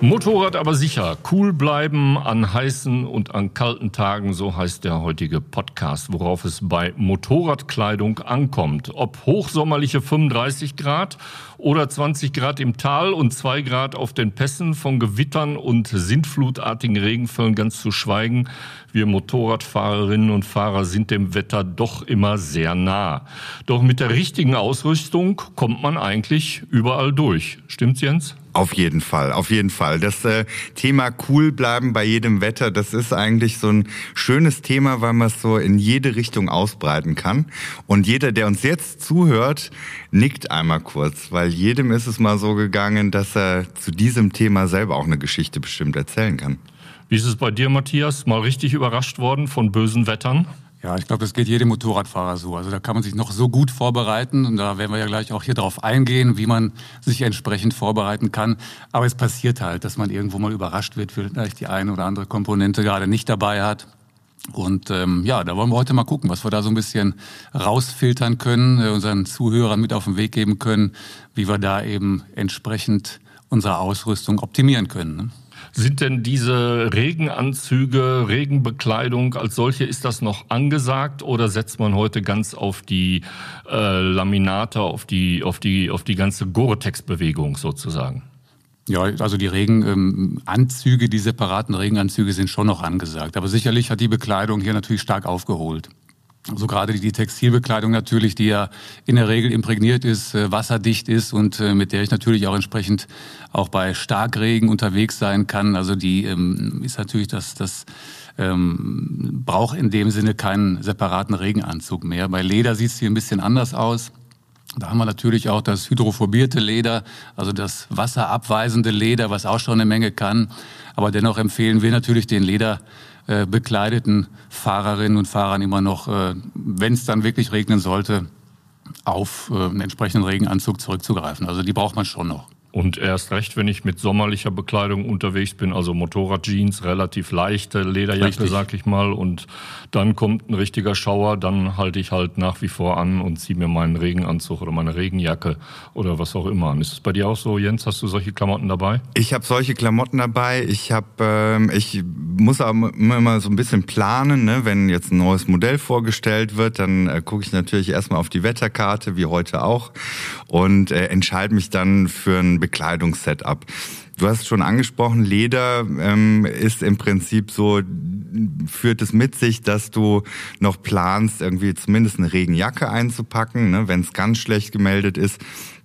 Motorrad aber sicher. Cool bleiben an heißen und an kalten Tagen, so heißt der heutige Podcast, worauf es bei Motorradkleidung ankommt. Ob hochsommerliche 35 Grad oder 20 Grad im Tal und 2 Grad auf den Pässen, von Gewittern und sintflutartigen Regenfällen ganz zu schweigen. Wir Motorradfahrerinnen und Fahrer sind dem Wetter doch immer sehr nah. Doch mit der richtigen Ausrüstung kommt man eigentlich überall durch. Stimmt's, Jens? Auf jeden Fall, auf jeden Fall. Das äh, Thema cool bleiben bei jedem Wetter, das ist eigentlich so ein schönes Thema, weil man es so in jede Richtung ausbreiten kann. Und jeder, der uns jetzt zuhört, nickt einmal kurz, weil jedem ist es mal so gegangen, dass er zu diesem Thema selber auch eine Geschichte bestimmt erzählen kann. Wie ist es bei dir, Matthias? Mal richtig überrascht worden von bösen Wettern? Ja, ich glaube, das geht jedem Motorradfahrer so. Also da kann man sich noch so gut vorbereiten und da werden wir ja gleich auch hier drauf eingehen, wie man sich entsprechend vorbereiten kann. Aber es passiert halt, dass man irgendwo mal überrascht wird, vielleicht die eine oder andere Komponente gerade nicht dabei hat. Und ähm, ja, da wollen wir heute mal gucken, was wir da so ein bisschen rausfiltern können, äh, unseren Zuhörern mit auf den Weg geben können, wie wir da eben entsprechend unsere Ausrüstung optimieren können. Ne? Sind denn diese Regenanzüge, Regenbekleidung als solche, ist das noch angesagt oder setzt man heute ganz auf die äh, Laminate, auf die, auf die, auf die ganze Gore-Tex-Bewegung sozusagen? Ja, also die Regenanzüge, ähm, die separaten Regenanzüge sind schon noch angesagt. Aber sicherlich hat die Bekleidung hier natürlich stark aufgeholt. Also gerade die Textilbekleidung natürlich, die ja in der Regel imprägniert ist, äh, wasserdicht ist und äh, mit der ich natürlich auch entsprechend auch bei Starkregen unterwegs sein kann. Also die ähm, ist natürlich das, das ähm, braucht in dem Sinne keinen separaten Regenanzug mehr. Bei Leder sieht es hier ein bisschen anders aus. Da haben wir natürlich auch das hydrophobierte Leder, also das wasserabweisende Leder, was auch schon eine Menge kann. Aber dennoch empfehlen wir natürlich den Leder äh, bekleideten Fahrerinnen und Fahrern immer noch, äh, wenn es dann wirklich regnen sollte, auf äh, einen entsprechenden Regenanzug zurückzugreifen. Also die braucht man schon noch. Und erst recht, wenn ich mit sommerlicher Bekleidung unterwegs bin, also Motorradjeans, relativ leichte Lederjacke, Richtig. sag ich mal, und dann kommt ein richtiger Schauer, dann halte ich halt nach wie vor an und ziehe mir meinen Regenanzug oder meine Regenjacke oder was auch immer an. Ist es bei dir auch so, Jens? Hast du solche Klamotten dabei? Ich habe solche Klamotten dabei. Ich habe, ähm, ich muss aber immer so ein bisschen planen, ne? wenn jetzt ein neues Modell vorgestellt wird, dann äh, gucke ich natürlich erstmal auf die Wetterkarte, wie heute auch, und äh, entscheide mich dann für ein Bekleidungssetup. Du hast schon angesprochen, Leder ähm, ist im Prinzip so, führt es mit sich, dass du noch planst, irgendwie zumindest eine Regenjacke einzupacken. Ne? Wenn es ganz schlecht gemeldet ist,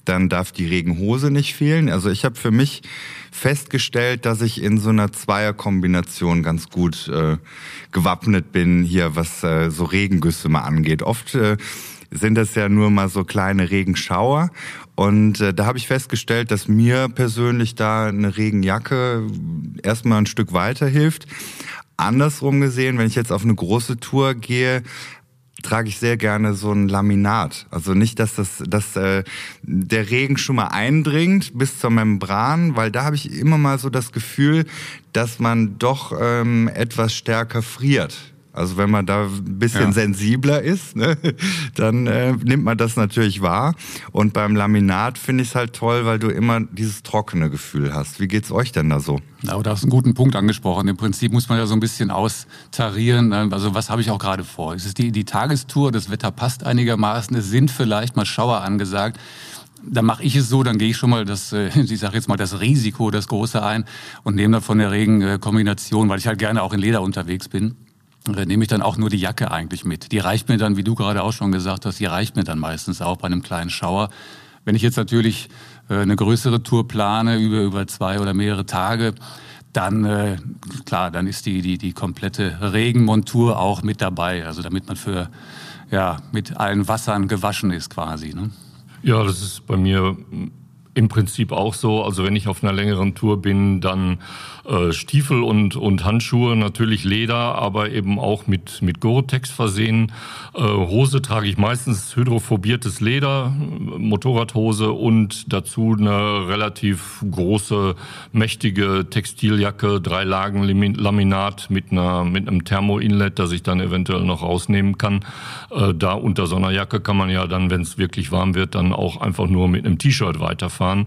dann darf die Regenhose nicht fehlen. Also ich habe für mich festgestellt, dass ich in so einer Zweierkombination ganz gut äh, gewappnet bin, hier was äh, so Regengüsse mal angeht. Oft äh, sind das ja nur mal so kleine Regenschauer. Und äh, da habe ich festgestellt, dass mir persönlich da eine Regenjacke erstmal ein Stück weiter hilft. Andersrum gesehen, wenn ich jetzt auf eine große Tour gehe, trage ich sehr gerne so ein Laminat. Also nicht, dass das, dass äh, der Regen schon mal eindringt bis zur Membran, weil da habe ich immer mal so das Gefühl, dass man doch ähm, etwas stärker friert also wenn man da ein bisschen ja. sensibler ist, ne, dann äh, nimmt man das natürlich wahr. Und beim Laminat finde ich es halt toll, weil du immer dieses trockene Gefühl hast. Wie geht's euch denn da so? Ja, du hast einen guten Punkt angesprochen. Im Prinzip muss man ja so ein bisschen austarieren. Ne? Also was habe ich auch gerade vor? Es ist die, die Tagestour, das Wetter passt einigermaßen, es sind vielleicht mal Schauer angesagt dann mache ich es so, dann gehe ich schon mal das, äh, ich sage jetzt mal das Risiko, das große ein und nehme dann von der Regenkombination, weil ich halt gerne auch in Leder unterwegs bin nehme ich dann auch nur die Jacke eigentlich mit. Die reicht mir dann, wie du gerade auch schon gesagt hast, die reicht mir dann meistens auch bei einem kleinen Schauer. Wenn ich jetzt natürlich äh, eine größere Tour plane über, über zwei oder mehrere Tage, dann äh, klar, dann ist die, die, die komplette Regenmontur auch mit dabei. Also damit man für ja, mit allen Wassern gewaschen ist quasi. Ne? Ja, das ist bei mir im Prinzip auch so. Also wenn ich auf einer längeren Tour bin, dann äh, Stiefel und, und Handschuhe, natürlich Leder, aber eben auch mit, mit Gore-Tex versehen. Äh, Hose trage ich meistens hydrophobiertes Leder, Motorradhose und dazu eine relativ große, mächtige Textiljacke, drei Lagen Laminat mit, einer, mit einem Thermo-Inlet, das ich dann eventuell noch rausnehmen kann. Äh, da unter so einer Jacke kann man ja dann, wenn es wirklich warm wird, dann auch einfach nur mit einem T-Shirt weiterfahren fahren.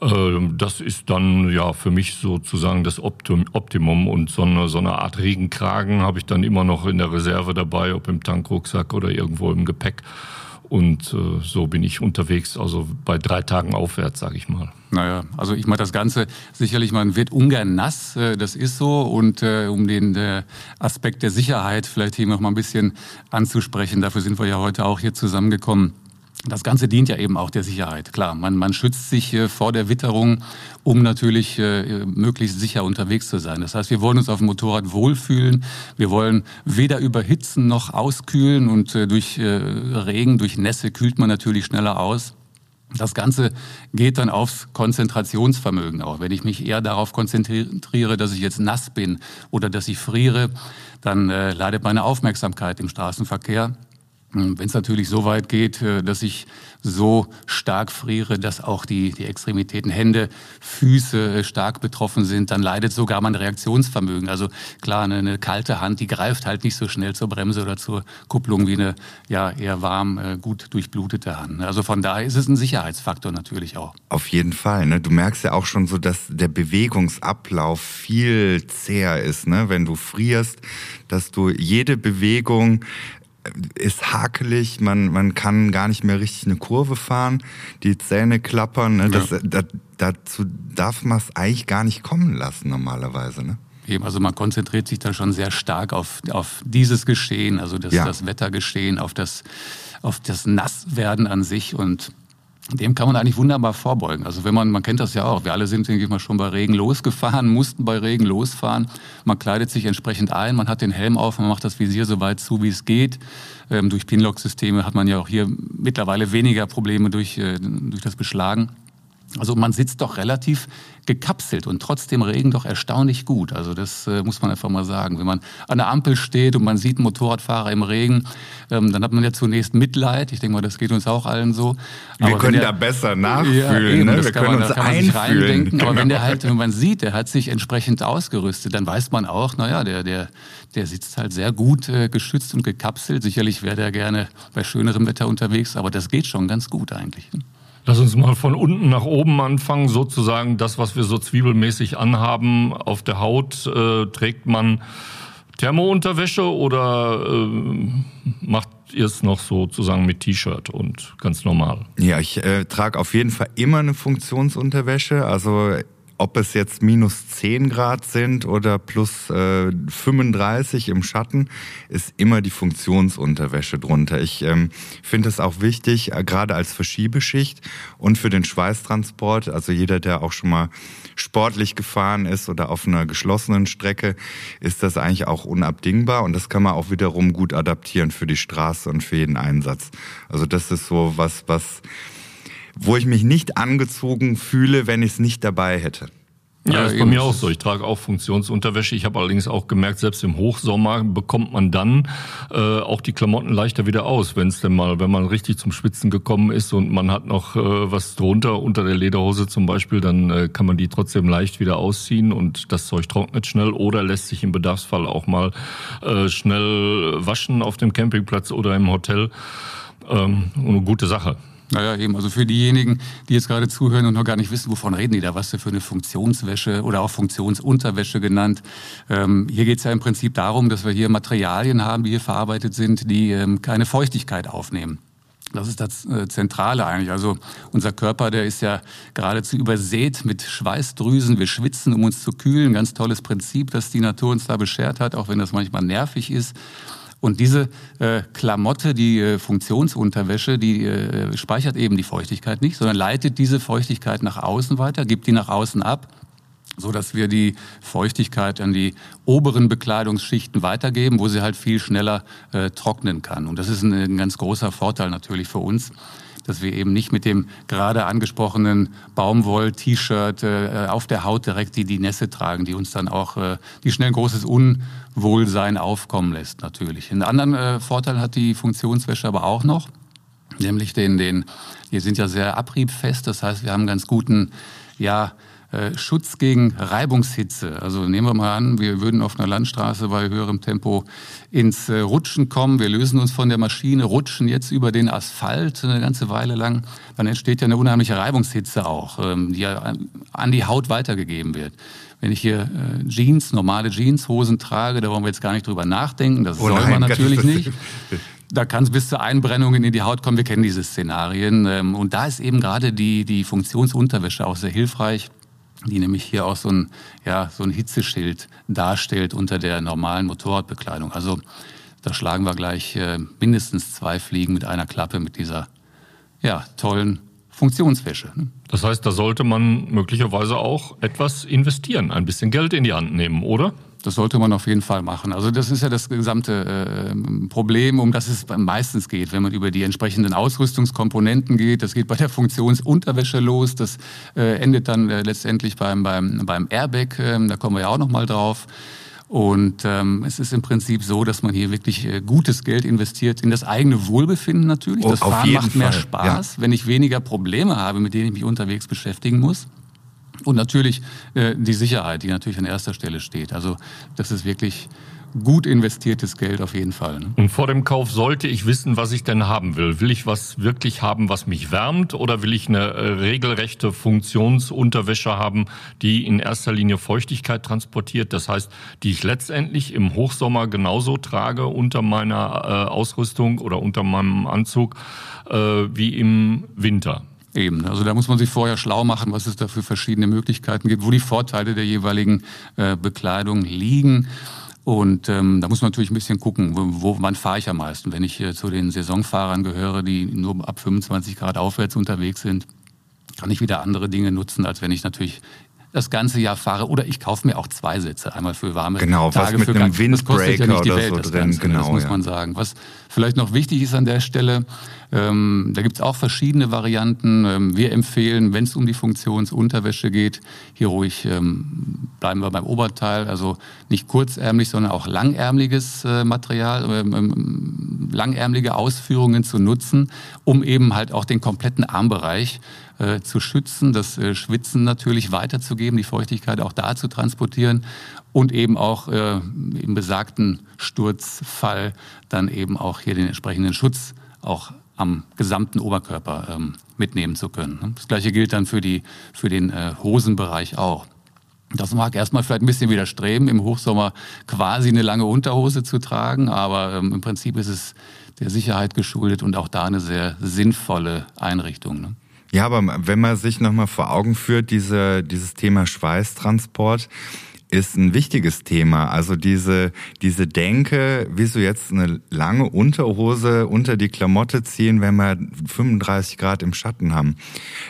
Ähm, das ist dann ja für mich sozusagen das Optimum und so eine, so eine Art Regenkragen habe ich dann immer noch in der Reserve dabei, ob im Tankrucksack oder irgendwo im Gepäck. Und äh, so bin ich unterwegs, also bei drei Tagen aufwärts, sage ich mal. Naja, also ich meine das Ganze sicherlich, man wird ungern nass, äh, das ist so. Und äh, um den Aspekt der Sicherheit vielleicht hier noch mal ein bisschen anzusprechen, dafür sind wir ja heute auch hier zusammengekommen. Das Ganze dient ja eben auch der Sicherheit. Klar, man, man schützt sich äh, vor der Witterung, um natürlich äh, möglichst sicher unterwegs zu sein. Das heißt, wir wollen uns auf dem Motorrad wohlfühlen. Wir wollen weder überhitzen noch auskühlen. Und äh, durch äh, Regen, durch Nässe kühlt man natürlich schneller aus. Das Ganze geht dann aufs Konzentrationsvermögen auch. Wenn ich mich eher darauf konzentriere, dass ich jetzt nass bin oder dass ich friere, dann äh, leidet meine Aufmerksamkeit im Straßenverkehr. Hm, Wenn es natürlich so weit geht, äh, dass ich so stark friere, dass auch die, die Extremitäten, Hände, Füße äh, stark betroffen sind, dann leidet sogar mein Reaktionsvermögen. Also klar, eine, eine kalte Hand, die greift halt nicht so schnell zur Bremse oder zur Kupplung wie eine ja, eher warm, äh, gut durchblutete Hand. Also von daher ist es ein Sicherheitsfaktor natürlich auch. Auf jeden Fall. Ne? Du merkst ja auch schon so, dass der Bewegungsablauf viel zäher ist, ne? wenn du frierst, dass du jede Bewegung ist hakelig, man, man kann gar nicht mehr richtig eine Kurve fahren, die Zähne klappern. Ne? Das, ja. da, dazu darf man es eigentlich gar nicht kommen lassen normalerweise. Ne? Eben, also man konzentriert sich dann schon sehr stark auf, auf dieses Geschehen, also das, ja. das Wettergeschehen, auf das, auf das Nasswerden an sich und dem kann man eigentlich wunderbar vorbeugen. Also wenn man, man kennt das ja auch, wir alle sind, denke ich mal, schon bei Regen losgefahren, mussten bei Regen losfahren. Man kleidet sich entsprechend ein, man hat den Helm auf, man macht das Visier so weit zu, wie es geht. Ähm, durch Pinlock-Systeme hat man ja auch hier mittlerweile weniger Probleme durch, äh, durch das Beschlagen. Also man sitzt doch relativ gekapselt und trotzdem Regen doch erstaunlich gut. Also das äh, muss man einfach mal sagen. Wenn man an der Ampel steht und man sieht einen Motorradfahrer im Regen, ähm, dann hat man ja zunächst Mitleid. Ich denke mal, das geht uns auch allen so. Wir aber können der, da besser nachfühlen. Ja, eben, ne? Wir können man, uns da kann man sich reindenken. Aber wenn der halt, wenn man sieht, der hat sich entsprechend ausgerüstet, dann weiß man auch, naja, der, der, der sitzt halt sehr gut äh, geschützt und gekapselt. Sicherlich wäre der gerne bei schönerem Wetter unterwegs, aber das geht schon ganz gut eigentlich. Lass uns mal von unten nach oben anfangen, sozusagen das, was wir so zwiebelmäßig anhaben auf der Haut, äh, trägt man Thermounterwäsche oder äh, macht ihr es noch sozusagen mit T-Shirt und ganz normal? Ja, ich äh, trage auf jeden Fall immer eine Funktionsunterwäsche. Also ob es jetzt minus 10 Grad sind oder plus äh, 35 im Schatten, ist immer die Funktionsunterwäsche drunter. Ich ähm, finde es auch wichtig, äh, gerade als Verschiebeschicht und für den Schweißtransport, also jeder, der auch schon mal sportlich gefahren ist oder auf einer geschlossenen Strecke, ist das eigentlich auch unabdingbar und das kann man auch wiederum gut adaptieren für die Straße und für jeden Einsatz. Also das ist so was, was wo ich mich nicht angezogen fühle, wenn ich es nicht dabei hätte. Ja, ja ist bei mir auch so. Ich trage auch Funktionsunterwäsche. Ich habe allerdings auch gemerkt, selbst im Hochsommer bekommt man dann äh, auch die Klamotten leichter wieder aus, wenn es denn mal, wenn man richtig zum Schwitzen gekommen ist und man hat noch äh, was drunter unter der Lederhose zum Beispiel, dann äh, kann man die trotzdem leicht wieder ausziehen und das Zeug trocknet schnell oder lässt sich im Bedarfsfall auch mal äh, schnell waschen auf dem Campingplatz oder im Hotel. Ähm, eine gute Sache. Naja, eben. Also für diejenigen, die jetzt gerade zuhören und noch gar nicht wissen, wovon reden die da, was für eine Funktionswäsche oder auch Funktionsunterwäsche genannt. Ähm, hier geht es ja im Prinzip darum, dass wir hier Materialien haben, die hier verarbeitet sind, die ähm, keine Feuchtigkeit aufnehmen. Das ist das äh, Zentrale eigentlich. Also unser Körper, der ist ja geradezu übersät mit Schweißdrüsen. Wir schwitzen, um uns zu kühlen. Ganz tolles Prinzip, das die Natur uns da beschert hat, auch wenn das manchmal nervig ist. Und diese äh, Klamotte, die äh, Funktionsunterwäsche, die äh, speichert eben die Feuchtigkeit nicht, sondern leitet diese Feuchtigkeit nach außen weiter, gibt die nach außen ab so dass wir die Feuchtigkeit an die oberen Bekleidungsschichten weitergeben, wo sie halt viel schneller äh, trocknen kann. Und das ist ein, ein ganz großer Vorteil natürlich für uns, dass wir eben nicht mit dem gerade angesprochenen Baumwoll-T-Shirt äh, auf der Haut direkt die, die Nässe tragen, die uns dann auch, äh, die schnell ein großes Unwohlsein aufkommen lässt natürlich. Einen anderen äh, Vorteil hat die Funktionswäsche aber auch noch, nämlich den, den, die sind ja sehr abriebfest, das heißt, wir haben ganz guten, ja, Äh, Schutz gegen Reibungshitze. Also nehmen wir mal an, wir würden auf einer Landstraße bei höherem Tempo ins äh, Rutschen kommen. Wir lösen uns von der Maschine, rutschen jetzt über den Asphalt eine ganze Weile lang. Dann entsteht ja eine unheimliche Reibungshitze auch, ähm, die ja an die Haut weitergegeben wird. Wenn ich hier äh, Jeans, normale Jeanshosen trage, da wollen wir jetzt gar nicht drüber nachdenken. Das oh soll man natürlich nicht. Da kann es bis zu Einbrennungen in die Haut kommen. Wir kennen diese Szenarien. Ähm, und da ist eben gerade die, die Funktionsunterwäsche auch sehr hilfreich die nämlich hier auch so ein, ja, so ein Hitzeschild darstellt unter der normalen Motorradbekleidung. Also da schlagen wir gleich äh, mindestens zwei Fliegen mit einer Klappe mit dieser ja, tollen Funktionswäsche. Ne? Das heißt, da sollte man möglicherweise auch etwas investieren, ein bisschen Geld in die Hand nehmen, oder? Das sollte man auf jeden Fall machen. Also das ist ja das gesamte äh, Problem, um das es meistens geht, wenn man über die entsprechenden Ausrüstungskomponenten geht. Das geht bei der Funktionsunterwäsche los. Das äh, endet dann äh, letztendlich beim, beim, beim Airbag. Ähm, da kommen wir ja auch noch mal drauf. Und ähm, es ist im Prinzip so, dass man hier wirklich äh, gutes Geld investiert in das eigene Wohlbefinden natürlich. Das oh, Fahren macht Fall. mehr Spaß, ja. wenn ich weniger Probleme habe, mit denen ich mich unterwegs beschäftigen muss. Und natürlich äh, die Sicherheit, die natürlich an erster Stelle steht. Also das ist wirklich gut investiertes Geld auf jeden Fall. Ne? Und vor dem Kauf sollte ich wissen, was ich denn haben will. Will ich was wirklich haben, was mich wärmt, oder will ich eine äh, regelrechte Funktionsunterwäsche haben, die in erster Linie Feuchtigkeit transportiert? Das heißt, die ich letztendlich im Hochsommer genauso trage unter meiner äh, Ausrüstung oder unter meinem Anzug äh, wie im Winter. Eben, also da muss man sich vorher schlau machen, was es da für verschiedene Möglichkeiten gibt, wo die Vorteile der jeweiligen äh, Bekleidung liegen. Und ähm, da muss man natürlich ein bisschen gucken, wo, wo wann fahre ich am meisten. Wenn ich äh, zu den Saisonfahrern gehöre, die nur ab 25 Grad aufwärts unterwegs sind, kann ich wieder andere Dinge nutzen, als wenn ich natürlich das ganze Jahr fahre. Oder ich kaufe mir auch zwei Sätze. Einmal für warme genau, Tage. Genau, was mit einem Windbreaker ja oder Welt, so drin. Ganze, genau, das muss ja. man sagen. Was vielleicht noch wichtig ist an der Stelle, ähm, da gibt es auch verschiedene Varianten. Ähm, wir empfehlen, wenn es um die Funktionsunterwäsche geht, hier ruhig ähm, bleiben wir beim Oberteil. Also nicht kurzärmlich, sondern auch langärmliches äh, Material, ähm, ähm, langärmliche Ausführungen zu nutzen, um eben halt auch den kompletten Armbereich äh, zu schützen, das äh, Schwitzen natürlich weiterzugeben, die Feuchtigkeit auch da zu transportieren und eben auch äh, im besagten Sturzfall dann eben auch hier den entsprechenden Schutz auch am gesamten Oberkörper ähm, mitnehmen zu können. Ne? Das gleiche gilt dann für, die, für den äh, Hosenbereich auch. Das mag erstmal vielleicht ein bisschen widerstreben, im Hochsommer quasi eine lange Unterhose zu tragen, aber ähm, im Prinzip ist es der Sicherheit geschuldet und auch da eine sehr sinnvolle Einrichtung. Ne? Ja, aber wenn man sich nochmal vor Augen führt, diese, dieses Thema Schweißtransport, ist ein wichtiges Thema. Also diese, diese Denke, wieso jetzt eine lange Unterhose unter die Klamotte ziehen, wenn wir 35 Grad im Schatten haben.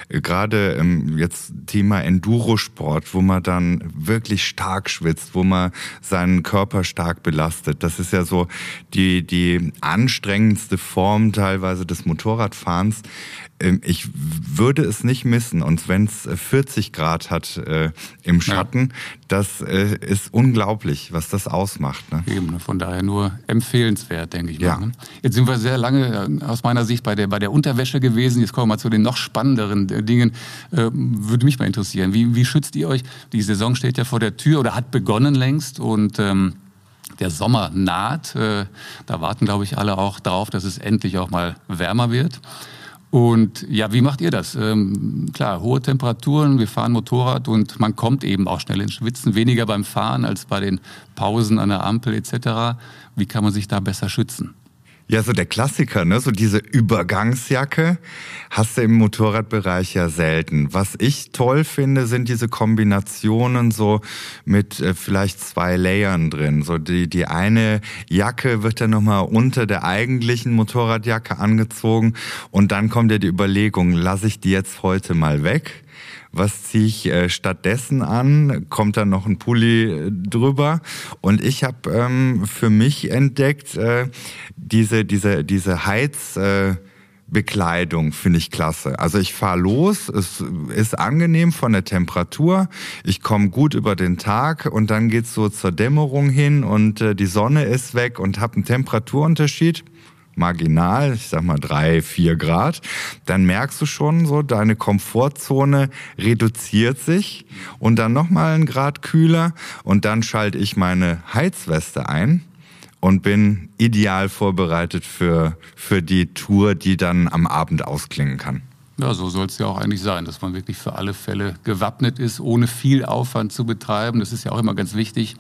Gerade ähm, jetzt Thema Endurosport, wo man dann wirklich stark schwitzt, wo man seinen Körper stark belastet. Das ist ja so die, die anstrengendste Form teilweise des Motorradfahrens. Ähm, ich würde es nicht missen. Und wenn es 40 Grad hat äh, im Schatten, ja. das äh, ist unglaublich, was das ausmacht. Ne? Eben, ne, von daher nur empfehlenswert, denke ich mal. Ja. Ne? Jetzt sind wir sehr lange äh, aus meiner Sicht bei der, bei der Unterwäsche gewesen. Jetzt kommen wir mal zu den noch spannenderen äh, Dingen. Äh, würde mich mal interessieren. Wie, wie schützt ihr euch? Die Saison steht ja vor der Tür oder hat begonnen längst und ähm, der Sommer naht. Äh, da warten, glaube ich, alle auch darauf, dass es endlich auch mal wärmer wird. Und ja, wie macht ihr das? Ähm, klar, hohe Temperaturen, wir fahren Motorrad und man kommt eben auch schnell ins Schwitzen, weniger beim Fahren als bei den Pausen an der Ampel etc. Wie kann man sich da besser schützen? Ja, so der Klassiker, ne? So diese Übergangsjacke hast du im Motorradbereich ja selten. Was ich toll finde, sind diese Kombinationen so mit äh, vielleicht zwei Layern drin. So die, die eine Jacke wird dann nochmal unter der eigentlichen Motorradjacke angezogen und dann kommt ja die Überlegung, lasse ich die jetzt heute mal weg? Was ziehe ich äh, stattdessen an? Kommt dann noch ein Pulli äh, drüber? Und ich habe ähm, für mich entdeckt, äh, diese, diese, diese Heiz... Äh, Bekleidung finde ich klasse. Also ich fahre los, es ist angenehm von der Temperatur, ich komme gut über den Tag und dann geht's so zur Dämmerung hin und äh, die Sonne ist weg und habe einen Temperaturunterschied marginal, ich sag mal drei, vier Grad, dann merkst du schon so, deine Komfortzone reduziert sich und dann nochmal ein Grad kühler und dann schalte ich meine Heizweste ein und bin ideal vorbereitet für, für die Tour, die dann am Abend ausklingen kann. Ja, so soll es ja auch eigentlich sein, dass man wirklich für alle Fälle gewappnet ist, ohne viel Aufwand zu betreiben. Das ist ja auch immer ganz wichtig.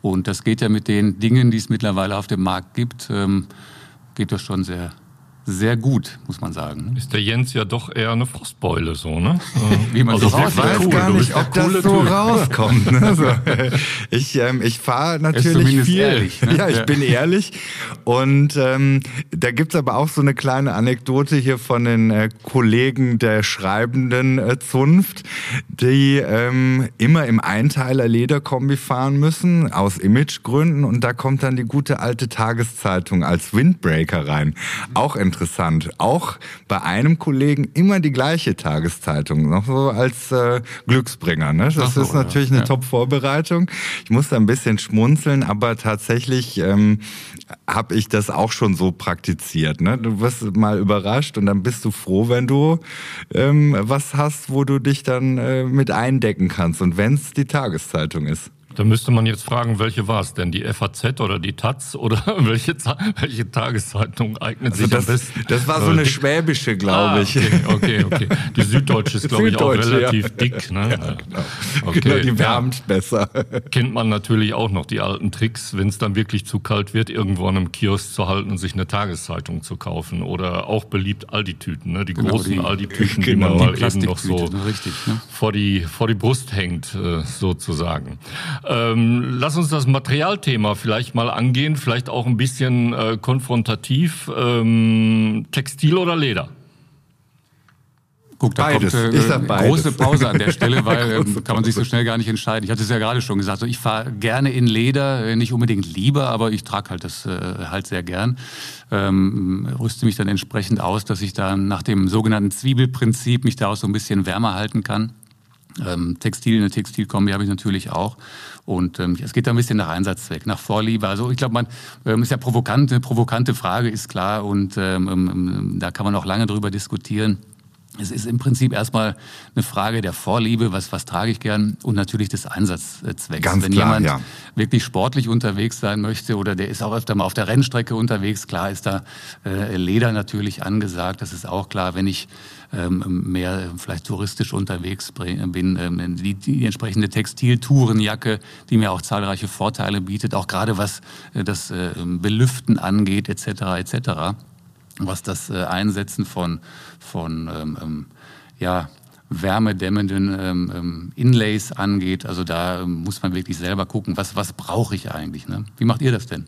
Und das geht ja mit den Dingen, die es mittlerweile auf dem Markt gibt, ähm, geht das schon sehr, sehr gut, muss man sagen. Ist der Jens ja doch eher eine Frostbeule, so, ne? Wie man also so ich weiß cool. gar nicht, ob das so rauskommt. Ne? So. Ich, ähm, ich fahre natürlich viel. Ehrlich, ne? Ja, ich ja. bin ehrlich. Und ähm, da gibt's aber auch so eine kleine Anekdote hier von den äh, Kollegen der schreibenden äh, Zunft, die ähm, immer im Einteiler Lederkombi fahren müssen, aus Imagegründen. Und da kommt dann die gute alte Tageszeitung als Windbreaker rein. Auch interessant interessant. Auch bei einem Kollegen immer die gleiche Tageszeitung, noch so als äh, Glücksbringer. Ne? Das so, ist natürlich ja. eine. Top-Vorbereitung. Ich muss da ein bisschen schmunzeln, aber tatsächlich ähm, habe ich das auch schon so praktiziert. Ne? Du wirst mal überrascht und dann bist du froh, wenn du ähm, was hast, wo du dich dann äh, mit eindecken kannst. Und wenn es die Tageszeitung ist. Da müsste man jetzt fragen, welche war es denn? Die FAZ oder die Taz oder welche, welche Tageszeitung eignet also sich das, am besten? Das war so eine schwäbische, glaube ah, ich. Okay, okay, okay. Die Süddeutsche ist, glaube ich, auch relativ ja. dick. Ne? Ja, genau. Okay, genau, die wärmt ja. besser. Kennt man natürlich auch noch die alten Tricks, wenn es dann wirklich zu kalt wird, irgendwo an einem Kiosk zu halten und sich eine Tageszeitung zu kaufen. Oder auch beliebt Aldi-Tüten, ne? die genau, großen Aldi-Tüten, genau, die man mal eben noch so ne? Richtig, ne? vor, die, vor die Brust hängt, äh, sozusagen. Ähm, lass uns das Materialthema vielleicht mal angehen, vielleicht auch ein bisschen äh, konfrontativ. Ähm, Textil oder Leder? Guck, da beides. kommt äh, eine große Pause an der Stelle, weil ähm, kann man sich so schnell gar nicht entscheiden. Ich hatte es ja gerade schon gesagt, so, ich fahre gerne in Leder, äh, nicht unbedingt lieber, aber ich trage halt das äh, halt sehr gern. Ähm, rüste mich dann entsprechend aus, dass ich dann nach dem sogenannten Zwiebelprinzip mich da auch so ein bisschen wärmer halten kann. Ähm, Textil, eine Textilkombi habe ich natürlich auch. Und ähm, es geht da ein bisschen nach Einsatzzweck, nach Vorliebe. Also ich glaube, man ähm, ist ja provokant, eine provokante Frage, ist klar. Und ähm, ähm, da kann man auch lange drüber diskutieren. Es ist im Prinzip erstmal eine Frage der Vorliebe, was, was trage ich gern und natürlich des Einsatzzwecks. Ganz Wenn klar, jemand ja. wirklich sportlich unterwegs sein möchte oder der ist auch öfter mal auf der Rennstrecke unterwegs, klar ist da äh, Leder natürlich angesagt, das ist auch klar. Wenn ich ähm, mehr vielleicht touristisch unterwegs bin, ähm, die, die entsprechende Textiltourenjacke, die mir auch zahlreiche Vorteile bietet, auch gerade was äh, das äh, Belüften angeht, etc. etc was das äh, Einsetzen von, von ähm, ähm, ja, wärmedämmenden ähm, ähm, Inlays angeht. Also da ähm, muss man wirklich selber gucken, was, was brauche ich eigentlich. Ne? Wie macht ihr das denn?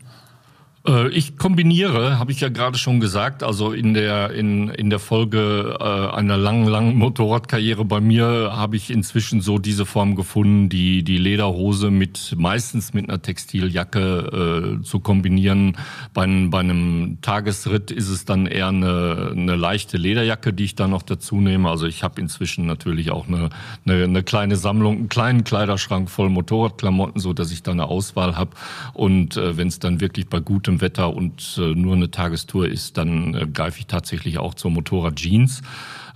Äh, ich kombiniere, habe ich ja gerade schon gesagt, also in der in in der Folge äh, einer langen langen Motorradkarriere bei mir habe ich inzwischen so diese Form gefunden, die die Lederhose mit meistens mit einer Textiljacke äh, zu kombinieren. Bei, bei einem Tagesritt ist es dann eher eine, eine leichte Lederjacke, die ich dann noch dazu nehme. Also ich habe inzwischen natürlich auch eine, eine eine kleine Sammlung, einen kleinen Kleiderschrank voll Motorradklamotten, so dass ich da eine Auswahl habe. Und äh, wenn es dann wirklich bei gutem gutem Wetter und äh, nur eine Tagestour ist, dann äh, greife ich tatsächlich auch zur Motorrad-Jeans.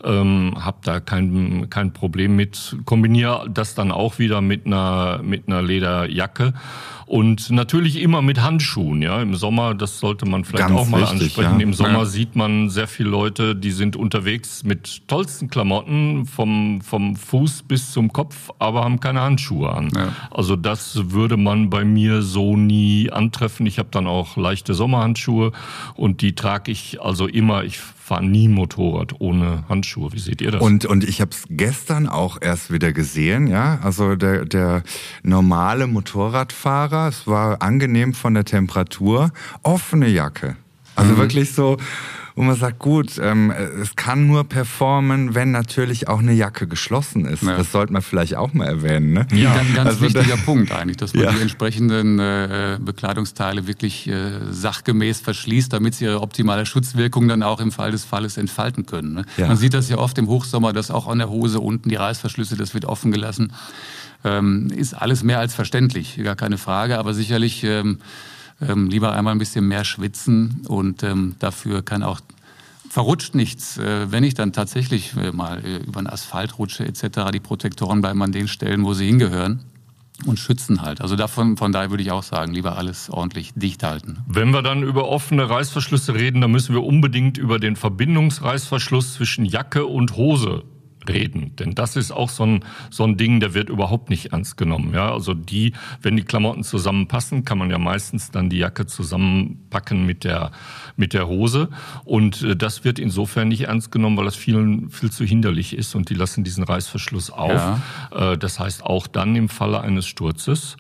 Ähm, habe da kein, kein Problem mit, kombiniere das dann auch wieder mit einer, mit einer Lederjacke und natürlich immer mit Handschuhen. Ja, im Sommer, das sollte man vielleicht Ganz auch mal wichtig, ansprechen. Ja. Im Sommer ja. sieht man sehr viele Leute, die sind unterwegs mit tollsten Klamotten vom vom Fuß bis zum Kopf, aber haben keine Handschuhe an. Ja. Also das würde man bei mir so nie antreffen. Ich habe dann auch leichte Sommerhandschuhe und die trage ich also immer. Ich fahre nie Motorrad ohne Handschuhe. Wie seht ihr das? Und, und ich habe es gestern auch erst wieder gesehen, ja. Also der, der normale Motorradfahrer, es war angenehm von der Temperatur, offene Jacke. Also mhm. wirklich so, wo man sagt, gut, ähm, es kann nur performen, wenn natürlich auch eine Jacke geschlossen ist. Ja. Das sollte man vielleicht auch mal erwähnen. Ne? Ja, ein ganz also wichtiger Punkt eigentlich, dass man ja. die entsprechenden äh, Bekleidungsteile wirklich äh, sachgemäß verschließt, damit sie ihre optimale Schutzwirkung dann auch im Fall des Falles entfalten können. Ne? Ja. Man sieht das ja oft im Hochsommer, dass auch an der Hose unten die Reißverschlüsse, das wird offen gelassen. Ähm, ist alles mehr als verständlich, gar keine Frage, aber sicherlich ähm, Ähm, lieber einmal ein bisschen mehr schwitzen und ähm, dafür kann auch verrutscht nichts. Äh, wenn ich dann tatsächlich äh, mal äh, über den Asphalt rutsche etc., die Protektoren bleiben an den Stellen, wo sie hingehören und schützen halt. Also davon, von daher würde ich auch sagen, lieber alles ordentlich dicht halten. Wenn wir dann über offene Reißverschlüsse reden, dann müssen wir unbedingt über den Verbindungsreißverschluss zwischen Jacke und Hose reden. Denn das ist auch so ein, so ein Ding, der wird überhaupt nicht ernst genommen. Ja, also die, wenn die Klamotten zusammenpassen, kann man ja meistens dann die Jacke zusammenpacken mit der, mit der Hose. Und äh, das wird insofern nicht ernst genommen, weil das vielen viel zu hinderlich ist und die lassen diesen Reißverschluss auf. Ja. Äh, das heißt, auch dann im Falle eines Sturzes